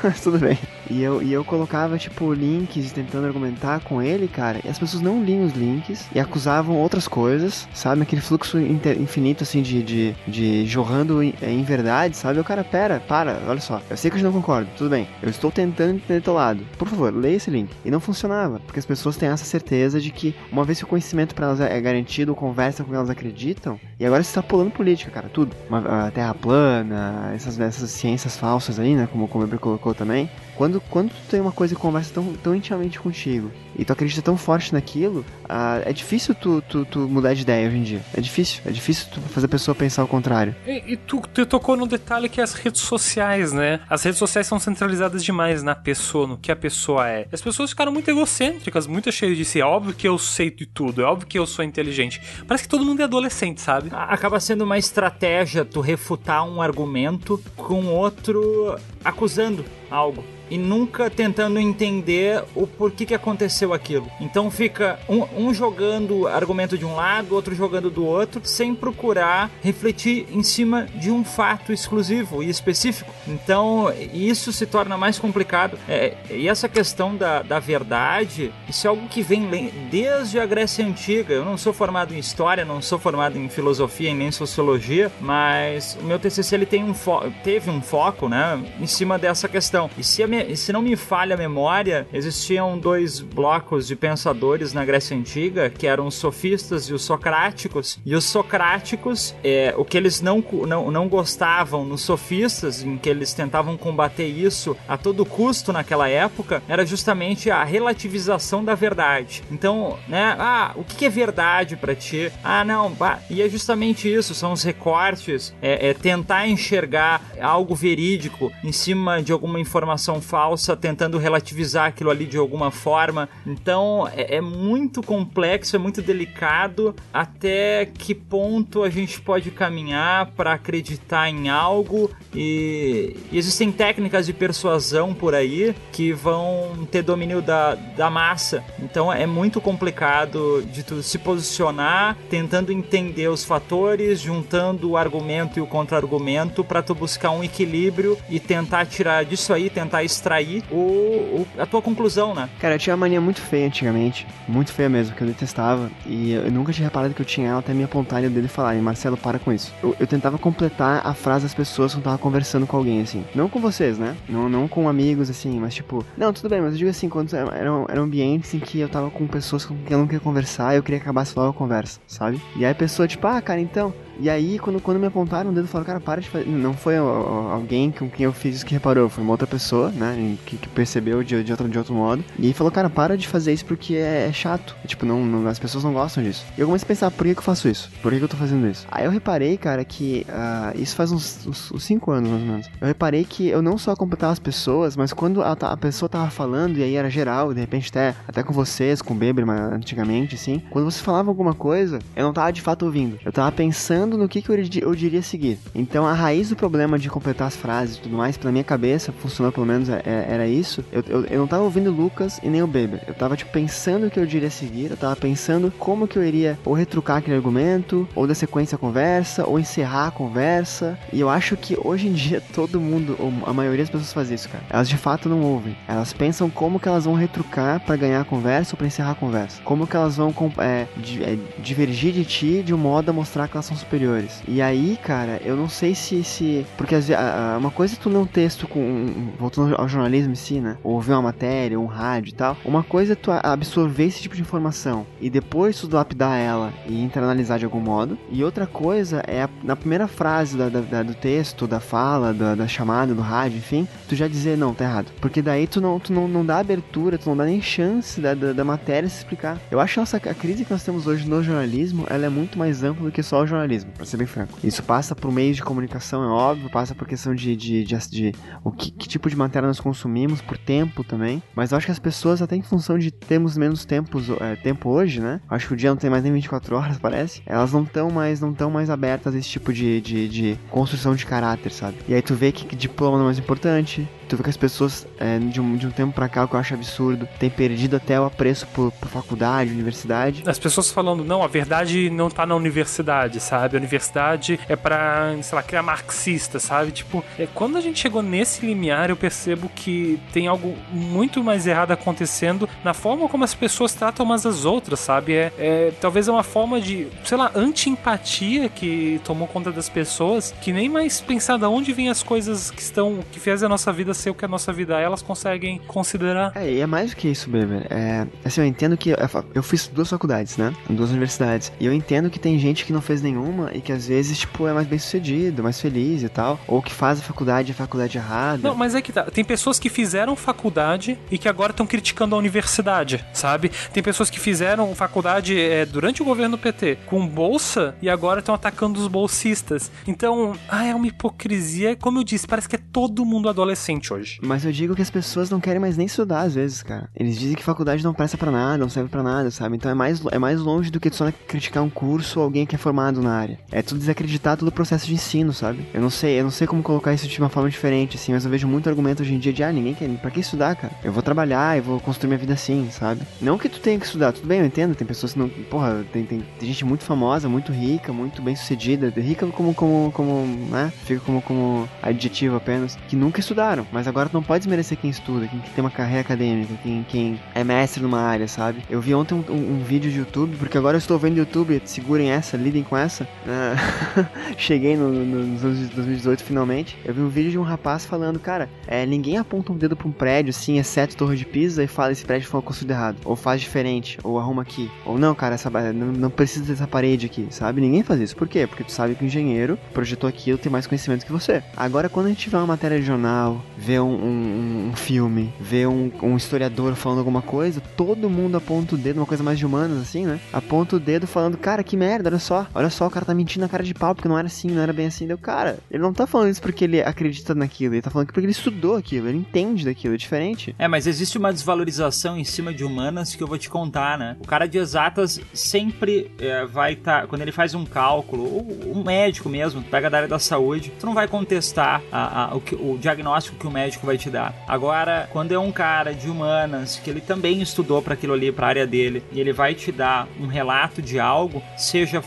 Mas tudo bem. E eu, e eu colocava, tipo, links tentando argumentar com ele, cara, e as pessoas não liam os links e acusavam outras coisas, sabe? Aquele fluxo infinito, assim, de, de, de jorrando em, em verdade, sabe? O cara, pera, para, olha só, eu sei que gente não concorda, tudo bem. Eu estou tentando entender teu lado. Por favor, leia esse link. E não funcionava, porque as pessoas têm essa certeza de que uma vez que o conhecimento para elas é garantido, conversa com elas acreditam, e agora você está pulando política, cara, tudo. Uma, a terra plana, essas, essas ciências falsas aí, né, como, como o Eber colocou também. Quando, quando tu tem uma coisa que conversa tão, tão intimamente contigo e tu acredita tão forte naquilo, uh, é difícil tu, tu, tu, mudar de ideia hoje em dia. É difícil. É difícil tu fazer a pessoa pensar o contrário. E, e tu, tu tocou no detalhe que é as redes sociais, né? As redes sociais são centralizadas demais na pessoa, no que a pessoa é. As pessoas ficaram muito egocêntricas, muito cheias de si. É óbvio que eu sei de tudo, é óbvio que eu sou inteligente. Parece que todo mundo é adolescente, sabe? Acaba sendo uma estratégia tu refutar um argumento com outro acusando algo e nunca tentando entender o porquê que aconteceu aquilo. Então fica um, um, jogando argumento de um lado, outro jogando do outro, sem procurar refletir em cima de um fato exclusivo e específico. Então isso se torna mais complicado. É, e essa questão da, da verdade, isso é algo que vem desde a Grécia Antiga. Eu não sou formado em história, não sou formado em filosofia e nem sociologia, mas o meu TCC ele tem um teve um foco, né, em cima dessa questão informação. E se, me, se não me falha a memória, existiam dois blocos de pensadores na Grécia Antiga, que eram os sofistas e os socráticos. E os socráticos, é, o que eles não, não, não gostavam nos sofistas, em que eles tentavam combater isso a todo custo naquela época, era justamente a relativização da verdade. Então, né, ah, o que é verdade para ti? Ah, não, bah. e é justamente isso, são os recortes, é, é tentar enxergar algo verídico em cima de alguma informação falsa, tentando relativizar aquilo ali de alguma forma. Então é, é, muito complexo, é muito delicado até que ponto a gente pode caminhar para acreditar em algo e, e, existem técnicas de persuasão por aí que vão ter domínio da, da massa. Então é muito complicado de tu se posicionar tentando entender os fatores, juntando o argumento e o contra-argumento para tu buscar um equilíbrio e tentar tirar disso aí, tentar extrair o, o, a tua conclusão, né? Cara, eu tinha uma mania muito feia antigamente, muito feia mesmo, que eu detestava, e eu nunca tinha reparado que eu tinha ela até me apontar e dele falar, Marcelo, para com isso. Eu, eu, tentava completar a frase das pessoas quando tava conversando com alguém, assim. Não com vocês, né? Não, não com amigos, assim, mas tipo, não, tudo bem, mas eu digo assim, quando eram, eram ambientes em que eu tava com pessoas com quem eu não queria conversar, eu queria que acabasse logo a conversa, sabe? E aí a pessoa, tipo, ah, cara, então, e aí, quando, quando me apontaram o dedo, falaram, cara, para de fazer. Não foi alguém com quem eu fiz isso que reparou, foi uma outra pessoa, né? Que, que percebeu de, de, outro, de outro modo. E falou, cara, para de fazer isso porque é, é chato. Tipo, não, não, as pessoas não gostam disso. E eu comecei a pensar, por que, que eu faço isso? Por que, que eu tô fazendo isso? Aí eu reparei, cara, que uh, isso faz uns, uns, uns, cinco anos, mais ou menos. Eu reparei que eu não só completava as pessoas, mas quando a, a pessoa tava falando, e aí era geral, de repente até, até com vocês, com o Beber, antigamente, assim, quando você falava alguma coisa, eu não tava de fato ouvindo. Eu tava pensando no que, que eu eu diria seguir. Então a raiz do problema de completar as frases e tudo mais, pra minha cabeça, funcionou pelo menos, é, é, era isso. Eu, eu, eu, não tava ouvindo Lucas e nem o Beber. Eu tava, tipo, pensando o que eu diria seguir. Eu tava pensando como que eu iria ou retrucar aquele argumento, ou dar sequência à conversa, ou encerrar a conversa. E eu acho que hoje em dia todo mundo, ou a maioria das pessoas faz isso, cara. Elas de fato não ouvem. Elas pensam como que elas vão retrucar para ganhar a conversa ou pra encerrar a conversa. Como que elas vão é, é, divergir de ti de um modo a mostrar que elas são superiores. E aí cara, eu não sei se. se porque a, a, uma coisa é tu ler um texto com. Voltando ao jornalismo em si, né? Ou ouvir uma matéria, um rádio e tal. Uma coisa é tu absorver esse tipo de informação e depois tu lapidar ela e internalizar de algum modo. E outra coisa é a, na primeira frase da, da, do texto, da fala, da, da, chamada, do rádio, enfim, tu já dizer não, tá errado. Porque daí tu não, tu não, não dá abertura, tu não dá nem chance da, da, da matéria se explicar. Eu acho que a crise que nós temos hoje no jornalismo ela é muito mais ampla do que só o jornalismo, pra ser bem franco. Isso passa por meios de comunicação, é óbvio, passa por questão de, de, de, de o que, que, tipo de matéria nós consumimos, por tempo também. Mas eu acho que as pessoas, até em função de termos menos tempos, é, tempo hoje, né? Acho que o dia não tem mais nem 24 horas, parece. Elas não estão mais, não mais abertas a esse tipo de, de, de construção de caráter, sabe? E aí tu vê que, que diploma não é mais importante, Tu vê que as pessoas, é, de, um, de um tempo pra cá, o que eu acho absurdo, têm perdido até o apreço por, por faculdade, universidade. As pessoas falando, não, a verdade não tá na universidade, sabe? A universidade é pra, sei lá, criar marxista, sabe? Tipo, é, quando a gente chegou nesse limiar, eu percebo que tem algo muito mais errado acontecendo na forma como as pessoas tratam umas as outras, sabe? É, é talvez é uma forma de, sei lá, anti-empatia que tomou conta das pessoas, que nem mais pensar de onde vêm as coisas que estão, que fazem a nossa vida ser o que a nossa vida é, elas conseguem considerar. É, e é mais do que isso, Beber. É, assim, eu entendo que. Eu fiz duas faculdades, né? Duas universidades. E eu entendo que tem gente que não fez nenhuma e que às vezes, tipo, é mais bem sucedido, mais feliz e tal. Ou que faz a faculdade a faculdade errada. Não, mas é que tá. Tem pessoas que fizeram faculdade e que agora estão criticando a universidade, sabe? Tem pessoas que fizeram faculdade é, durante o governo PT com bolsa e agora estão atacando os bolsistas. Então, ah, é uma hipocrisia. Como eu disse, parece que é todo mundo adolescente hoje. Mas eu digo que as pessoas não querem mais nem estudar às vezes, cara. Eles dizem que faculdade não presta para nada, não serve para nada, sabe? Então é mais, é mais longe do que só criticar um curso ou alguém que é formado na área. É tudo desacreditar todo o processo de ensino, sabe? Eu não sei, eu não sei como colocar isso de uma forma diferente, assim, mas eu vejo muito argumento hoje em dia de, ah, ninguém quer, pra que estudar, cara? Eu vou trabalhar, eu vou construir minha vida assim, sabe? Não que tu tenha que estudar, tudo bem, eu entendo, tem pessoas que não, porra, tem, tem, tem gente muito famosa, muito rica, muito bem sucedida, rica como, como, como, né? Fica como, como adjetivo apenas, que nunca estudaram, mas Mas agora não pode desmerecer quem estuda, quem tem uma carreira acadêmica, quem, quem é mestre numa área, sabe? Eu vi ontem um, um, um vídeo de YouTube, porque agora eu estou vendo YouTube, segurem essa, lidem com essa. Uh, cheguei no, no, nos anos 2018 finalmente. Eu vi um vídeo de um rapaz falando, cara, é, ninguém aponta um dedo pra um prédio, assim, exceto Torre de Pisa, e fala esse prédio foi construído errado. Ou faz diferente, ou arruma aqui. Ou não, cara, essa, não, não precisa dessa parede aqui, sabe? Ninguém faz isso. Por quê? Porque tu sabe que o engenheiro projetou aquilo, tem mais conhecimento que você. Agora, quando a gente vê uma matéria de jornal, vê um, um, um filme, vê um, um, historiador falando alguma coisa, todo mundo aponta o dedo, uma coisa mais de humanas, assim, né? Aponta o dedo falando, cara, que merda, olha só. Olha só, o cara tá mentindo na cara de pau, porque não era assim, não era bem assim. Deu, cara, ele não tá falando isso porque ele acredita naquilo, ele tá falando que porque ele estudou aquilo, ele entende daquilo, é diferente. É, mas existe uma desvalorização em cima de humanas que eu vou te contar, né? O cara de exatas sempre é, vai estar, tá, quando ele faz um cálculo, ou um médico mesmo, pega da área da saúde, tu não vai contestar a, a, o, que, o diagnóstico que o médico vai te dar. Agora, quando é um cara de humanas, que ele também estudou para aquilo ali, para a área dele, e ele vai te dar um relato de algo, seja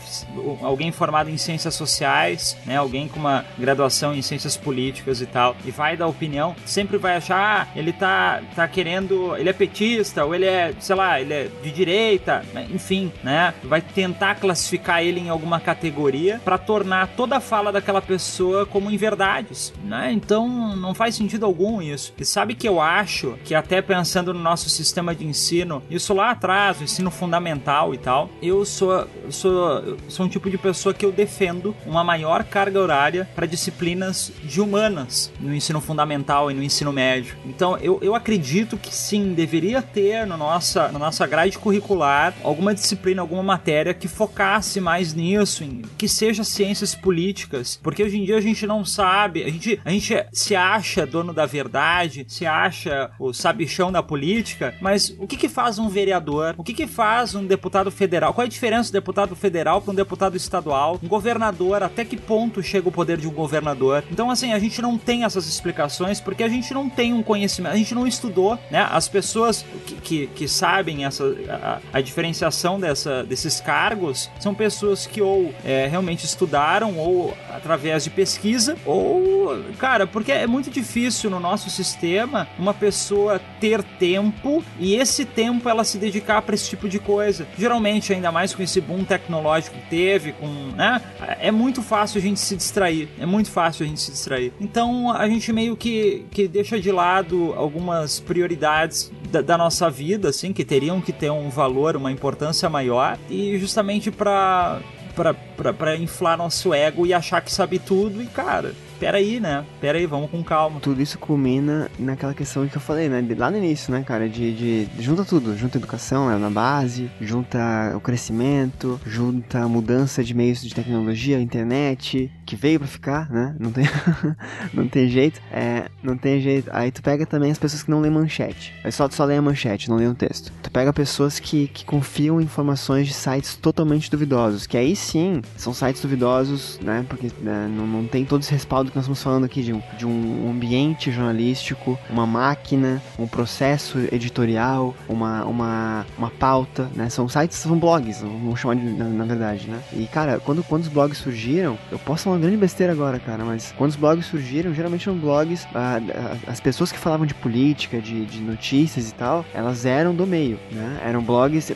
alguém formado em ciências sociais, né, alguém com uma graduação em ciências políticas e tal, e vai dar opinião, sempre vai achar, ah, ele tá, tá querendo, ele é petista, ou ele é, sei lá, ele é de direita, né, enfim, né, vai tentar classificar ele em alguma categoria para tornar toda a fala daquela pessoa como em verdades, né, então não faz sentido algum isso. E sabe que eu acho que até pensando no nosso sistema de ensino, isso lá atrás, o ensino fundamental e tal, eu sou, sou, sou um tipo de pessoa que eu defendo uma maior carga horária para disciplinas de humanas no ensino fundamental e no ensino médio. Então eu, eu acredito que sim, deveria ter no nossa, na nossa grade curricular alguma disciplina, alguma matéria que focasse mais nisso, em, que seja ciências políticas, porque hoje em dia a gente não sabe, a gente, a gente se acha dono da verdade, se acha o sabichão da política, mas o que que faz um vereador? O que que faz um deputado federal? Qual é a diferença do deputado federal para um deputado estadual? Um governador, até que ponto chega o poder de um governador? Então, assim, a gente não tem essas explicações porque a gente não tem um conhecimento, a gente não estudou, né? As pessoas que, que, que sabem essa, a, a, diferenciação dessa, desses cargos são pessoas que ou é, realmente estudaram ou através de pesquisa ou, cara, porque é muito difícil no nosso sistema uma pessoa ter tempo e esse tempo ela se dedicar para esse tipo de coisa. Geralmente, ainda mais com esse boom tecnológico que teve, com, né? É muito fácil a gente se distrair. É muito fácil a gente se distrair. Então, a gente meio que, que deixa de lado algumas prioridades da, da nossa vida, assim, que teriam que ter um valor, uma importância maior, e justamente para para inflar nosso ego e achar que sabe tudo e cara pera aí, né? Pera aí, vamos com calma. Tudo isso culmina naquela questão que eu falei, né? Lá no início, né, cara? De, de, junta tudo. Junta educação, é na base, junta o crescimento, junta a mudança de meios de tecnologia, internet, que veio pra ficar, né? Não tem, não tem jeito. É, não tem jeito. Aí tu pega também as pessoas que não lêem manchete. Aí só, só lê a manchete, não lê o texto. Tu pega pessoas que, que confiam em informações de sites totalmente duvidosos, que aí sim são sites duvidosos, né? Porque né, não, não tem todo esse respaldo que nós estamos falando aqui de um, de um ambiente jornalístico, uma máquina, um processo editorial, uma, uma, uma pauta, né? São sites, são blogs, vamos chamar de, na, na, verdade, né? E, cara, quando, quando os blogs surgiram, eu posso uma grande besteira agora, cara, mas quando os blogs surgiram, geralmente eram blogs, ah, as pessoas que falavam de política, de, de notícias e tal, elas eram do meio, né? Eram blogs,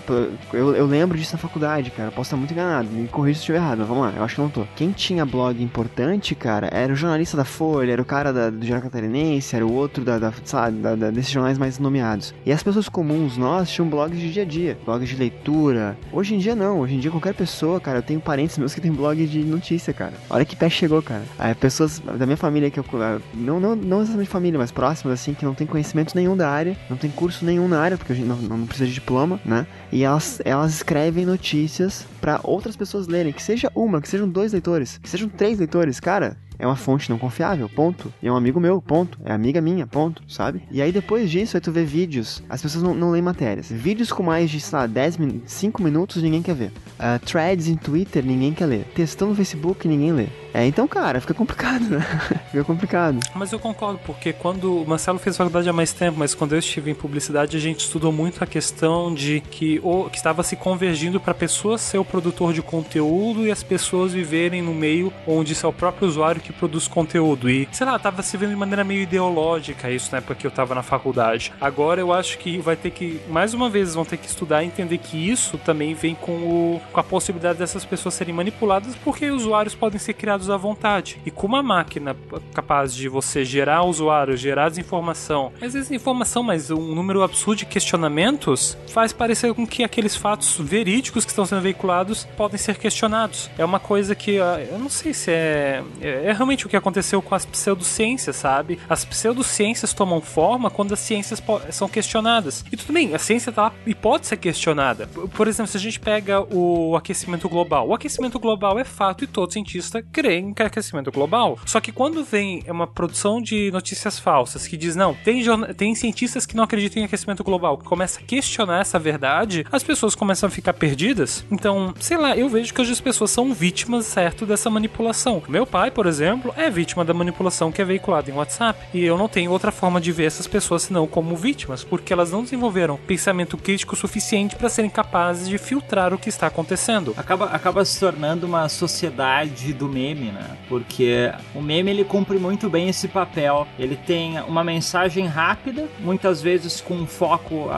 eu, eu lembro disso na faculdade, cara, eu posso estar muito enganado, me corrija se estiver errado, mas vamos lá, eu acho que não tô. Quem tinha blog importante, cara, era o jornalista da Folha, era o cara da, do Jornal Catarinense, era o outro da, da, sabe, da, da, desses jornais mais nomeados. E as pessoas comuns, nós, tinham blogs de dia a dia, blogs de leitura. Hoje em dia não, hoje em dia qualquer pessoa, cara, eu tenho parentes meus que tem blog de notícia, cara. Olha que pé chegou, cara. Aí, pessoas da minha família que eu. Não, não, não exatamente família, mas próximas, assim, que não tem conhecimento nenhum da área, não tem curso nenhum na área, porque a gente não, não precisa de diploma, né? E elas, elas escrevem notícias para outras pessoas lerem, que seja uma, que sejam dois leitores, que sejam três leitores, cara é uma fonte não confiável, ponto. E é um amigo meu, ponto. É amiga minha, ponto, sabe? E aí depois disso, aí tu vê vídeos, as pessoas não, não leem matérias. Vídeos com mais de, sei lá, 10 5 minutos, ninguém quer ver. Uh, threads em Twitter, ninguém quer ler. Textão no Facebook, ninguém lê. É, então, cara, fica complicado, né? fica complicado. Mas eu concordo, porque quando o Marcelo fez faculdade há mais tempo, mas quando eu estive em publicidade, a gente estudou muito a questão de que, o, que estava se convergindo para a pessoa ser o produtor de conteúdo e as pessoas viverem no meio onde é o próprio usuário que produz conteúdo. E, sei lá, tava se vendo de maneira meio ideológica isso na época que eu tava na faculdade. Agora eu acho que vai ter que, mais uma vez, vão ter que estudar e entender que isso também vem com, o, com a possibilidade dessas pessoas serem manipuladas, porque usuários podem ser criados à vontade. E com uma máquina capaz de você gerar usuário, gerar desinformação, às vezes informação, mas um número absurdo de questionamentos, faz parecer com que aqueles fatos verídicos que estão sendo veiculados podem ser questionados. É uma coisa que ah, eu não sei se é, é, é realmente o que aconteceu com as pseudociências, sabe? As pseudociências tomam forma quando as ciências são questionadas. E tudo bem, a ciência tá lá e pode ser questionada. Por exemplo, se a gente pega o aquecimento global, o aquecimento global é fato e todo cientista crê aquecimento global. Só que quando vem uma produção de notícias falsas que diz não, tem, tem cientistas que não acreditam em aquecimento global, que começa a questionar essa verdade, as pessoas começam a ficar perdidas. Então, sei lá, eu vejo que as pessoas são vítimas, certo, dessa manipulação. Meu pai, por exemplo, é vítima da manipulação que é veiculada em WhatsApp. E eu não tenho outra forma de ver essas pessoas senão como vítimas, porque elas não desenvolveram pensamento crítico suficiente para serem capazes de filtrar o que está acontecendo. Acaba, acaba se tornando uma sociedade do meme, né? Porque o meme ele cumpre muito bem esse papel. Ele tem uma mensagem rápida, muitas vezes com foco.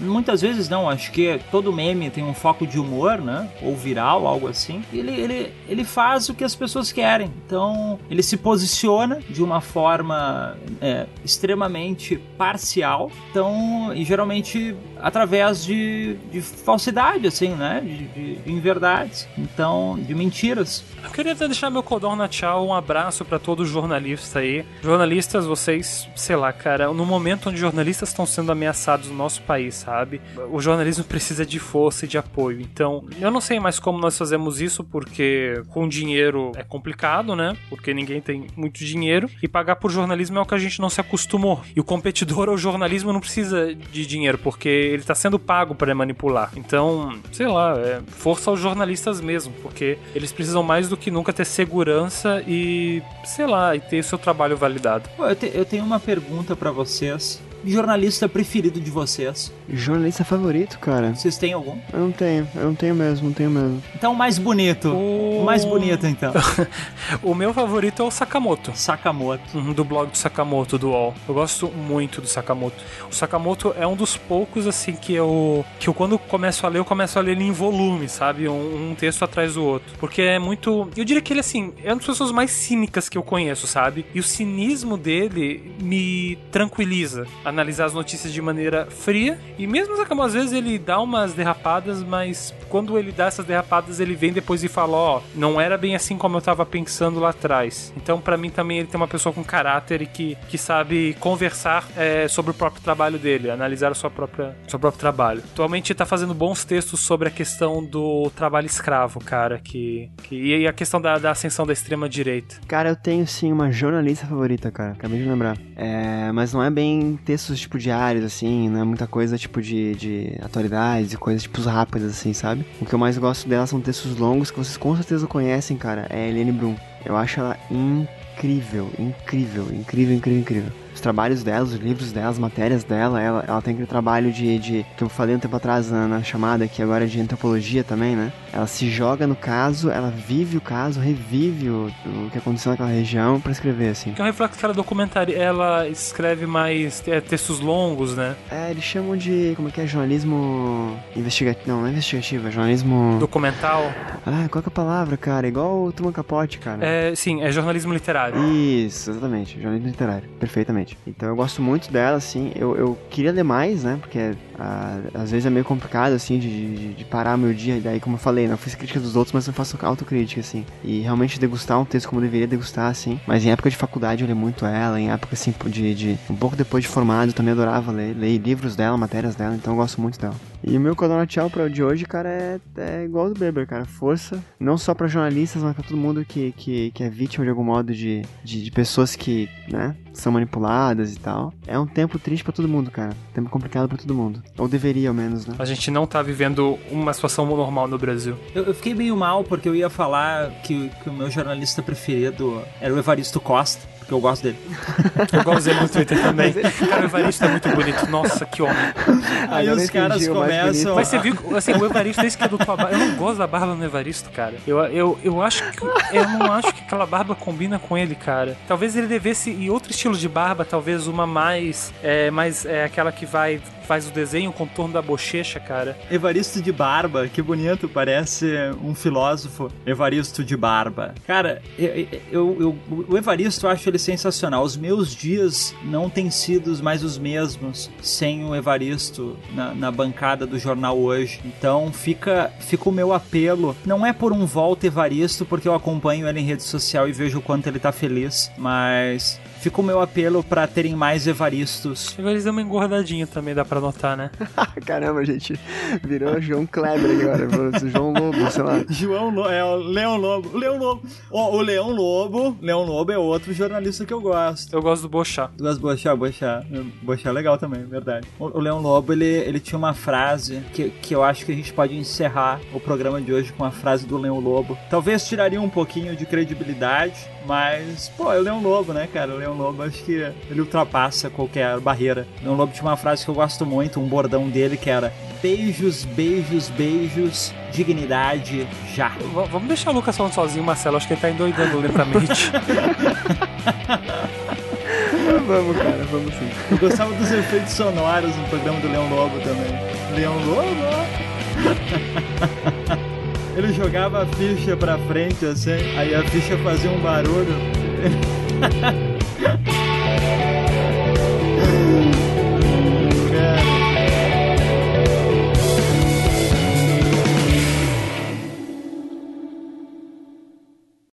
Muitas vezes não, acho que todo meme tem um foco de humor, né? Ou viral, algo assim. Ele, ele, ele faz o que as pessoas querem. Então, ele se posiciona de uma forma é, extremamente parcial. Então, e geralmente através de, de falsidade, assim, né? De, de, de inverdades. Então, de mentiras. Eu queria deixar meu codão na tchau, um abraço para os jornalistas aí. Jornalistas, vocês, sei lá, cara, no momento onde jornalistas estão sendo ameaçados no nosso país, sabe? O jornalismo precisa de força e de apoio. Então, eu não sei mais como nós fazemos isso, porque com dinheiro é complicado, né? Porque ninguém tem muito dinheiro. E pagar por jornalismo é o que a gente não se acostumou. E o competidor ao jornalismo não precisa de dinheiro, porque ele tá sendo pago para manipular. Então, sei lá, é força aos jornalistas mesmo, porque eles precisam mais do que nunca ter segurança e, sei lá, e ter seu trabalho validado. Eu, te, eu tenho uma pergunta para vocês jornalista preferido de vocês? Jornalista favorito, cara? Vocês têm algum? Eu não tenho, eu não tenho mesmo, não tenho mesmo. Então o mais bonito. O, o mais bonito, então. o meu favorito é o Sakamoto. Sakamoto. Uhum, do blog do Sakamoto, do UOL. Eu gosto muito do Sakamoto. O Sakamoto é um dos poucos, assim, que eu. que eu quando começo a ler, eu começo a ler ele em volume, sabe? Um, um texto atrás do outro. Porque é muito. Eu diria que ele, assim, é uma das pessoas mais cínicas que eu conheço, sabe? E o cinismo dele me tranquiliza analisar as notícias de maneira fria. E mesmo às vezes ele dá umas derrapadas, mas quando ele dá essas derrapadas, ele vem depois e fala: Ó, oh, não era bem assim como eu tava pensando lá atrás. Então, para mim, também ele tem uma pessoa com caráter e que, que sabe conversar é, sobre o próprio trabalho dele, analisar o seu, própria, seu próprio trabalho. Atualmente, ele tá fazendo bons textos sobre a questão do trabalho escravo, cara, que, que e a questão da, da ascensão da extrema-direita. Cara, eu tenho sim uma jornalista favorita, cara, acabei de lembrar. É, mas não é bem texto textos, tipo, diários, assim, não é muita coisa, tipo, de, de atualidades e coisas, tipo, rápidas, assim, sabe? O que eu mais gosto dela são textos longos que vocês com certeza conhecem, cara, é a Helene Brum. Eu acho ela incrível, incrível, incrível, incrível, incrível os trabalhos dela, os livros dela, as matérias dela. Ela, ela tem aquele trabalho de, de que eu falei um tempo atrás na, na, chamada, que agora é de antropologia também, né? Ela se joga no caso, ela vive o caso, revive o, o que aconteceu naquela região para escrever, assim. Que é um reflexo que ela documentária, ela escreve mais é, textos longos, né? É, eles chamam de, como é que é, jornalismo investigativo, não, não é investigativo, é jornalismo... Documental? Ah, qual é a palavra, cara? Igual o Truman Capote, cara. É, sim, é jornalismo literário. Isso, exatamente, jornalismo literário, perfeitamente. Então eu gosto muito dela, assim. Eu, eu queria ler mais, né? Porque ah, às vezes é meio complicado, assim, de, de, de, parar meu dia. E daí, como eu falei, não fiz crítica dos outros, mas eu faço autocrítica, assim. E realmente degustar um texto como eu deveria degustar, assim. Mas em época de faculdade eu li muito ela. Em época, assim, de, de um pouco depois de formado, eu também adorava ler, ler livros dela, matérias dela. Então eu gosto muito dela. E o meu codona tchau pra o de hoje, cara, é, é igual ao do Beber, cara. Força, não só pra jornalistas, mas pra todo mundo que, que, que é vítima de algum modo de, de, de pessoas que, né, são manipuladas e tal. É um tempo triste pra todo mundo, cara. Tempo complicado pra todo mundo. Ou deveria, ao menos, né? A gente não tá vivendo uma situação normal no Brasil. Eu, eu fiquei meio mal porque eu ia falar que, que o meu jornalista preferido era o Evaristo Costa porque eu gosto dele. eu gosto dele no Twitter também. Cara, o Evaristo é muito bonito. Nossa, que homem. Aí os caras começam. Mas você viu, assim, o Evaristo, esse que é do tua barba. Eu não gosto da barba no Evaristo, cara. Eu, eu, eu acho que. Eu não acho que aquela barba combina com ele, cara. Talvez ele devesse ir outro estilo de barba, talvez uma mais. É, mais é, aquela que vai faz o desenho, o contorno da bochecha, cara. Evaristo de Barba, que bonito, parece um filósofo. Evaristo de Barba. Cara, eu, eu, eu, o Evaristo eu acho ele sensacional. Os meus dias não têm sido mais os mesmos sem o Evaristo na, na bancada do jornal hoje. Então fica, fica o meu apelo. Não é por um volta Evaristo, porque eu acompanho ele em rede social e vejo o quanto ele tá feliz, mas Fica o meu apelo para terem mais Evaristos. Evaristo é uma engordadinha também, dá pra notar, né? Caramba, gente. Virou João Kleber agora. João Lobo, sei lá. João Lobo, é o Leão Lobo. Leão Lobo. Oh, o Leão Lobo. Leão Lobo é outro jornalista que eu gosto. Eu gosto do Bochá. Tu gosta do Bochá? Bochá. Bochá é legal também, verdade. O, o Leão Lobo, ele, ele tinha uma frase que, que eu acho que a gente pode encerrar o programa de hoje com a frase do Leão Lobo. Talvez tiraria um pouquinho de credibilidade, mas, pô, é o Leão Lobo, né, cara? O Leão Lobo, acho que ele ultrapassa qualquer barreira. O Leão Lobo tinha uma frase que eu gosto muito, um bordão dele que era beijos, beijos, beijos, dignidade já. V vamos deixar o Lucas falando sozinho, Marcelo. Acho que ele tá endoidando lentamente. vamos, cara, vamos sim. Eu gostava dos efeitos sonoros no programa do Leão Lobo também. Leão Lobo! Ele jogava a ficha pra frente assim, aí a ficha fazia um barulho.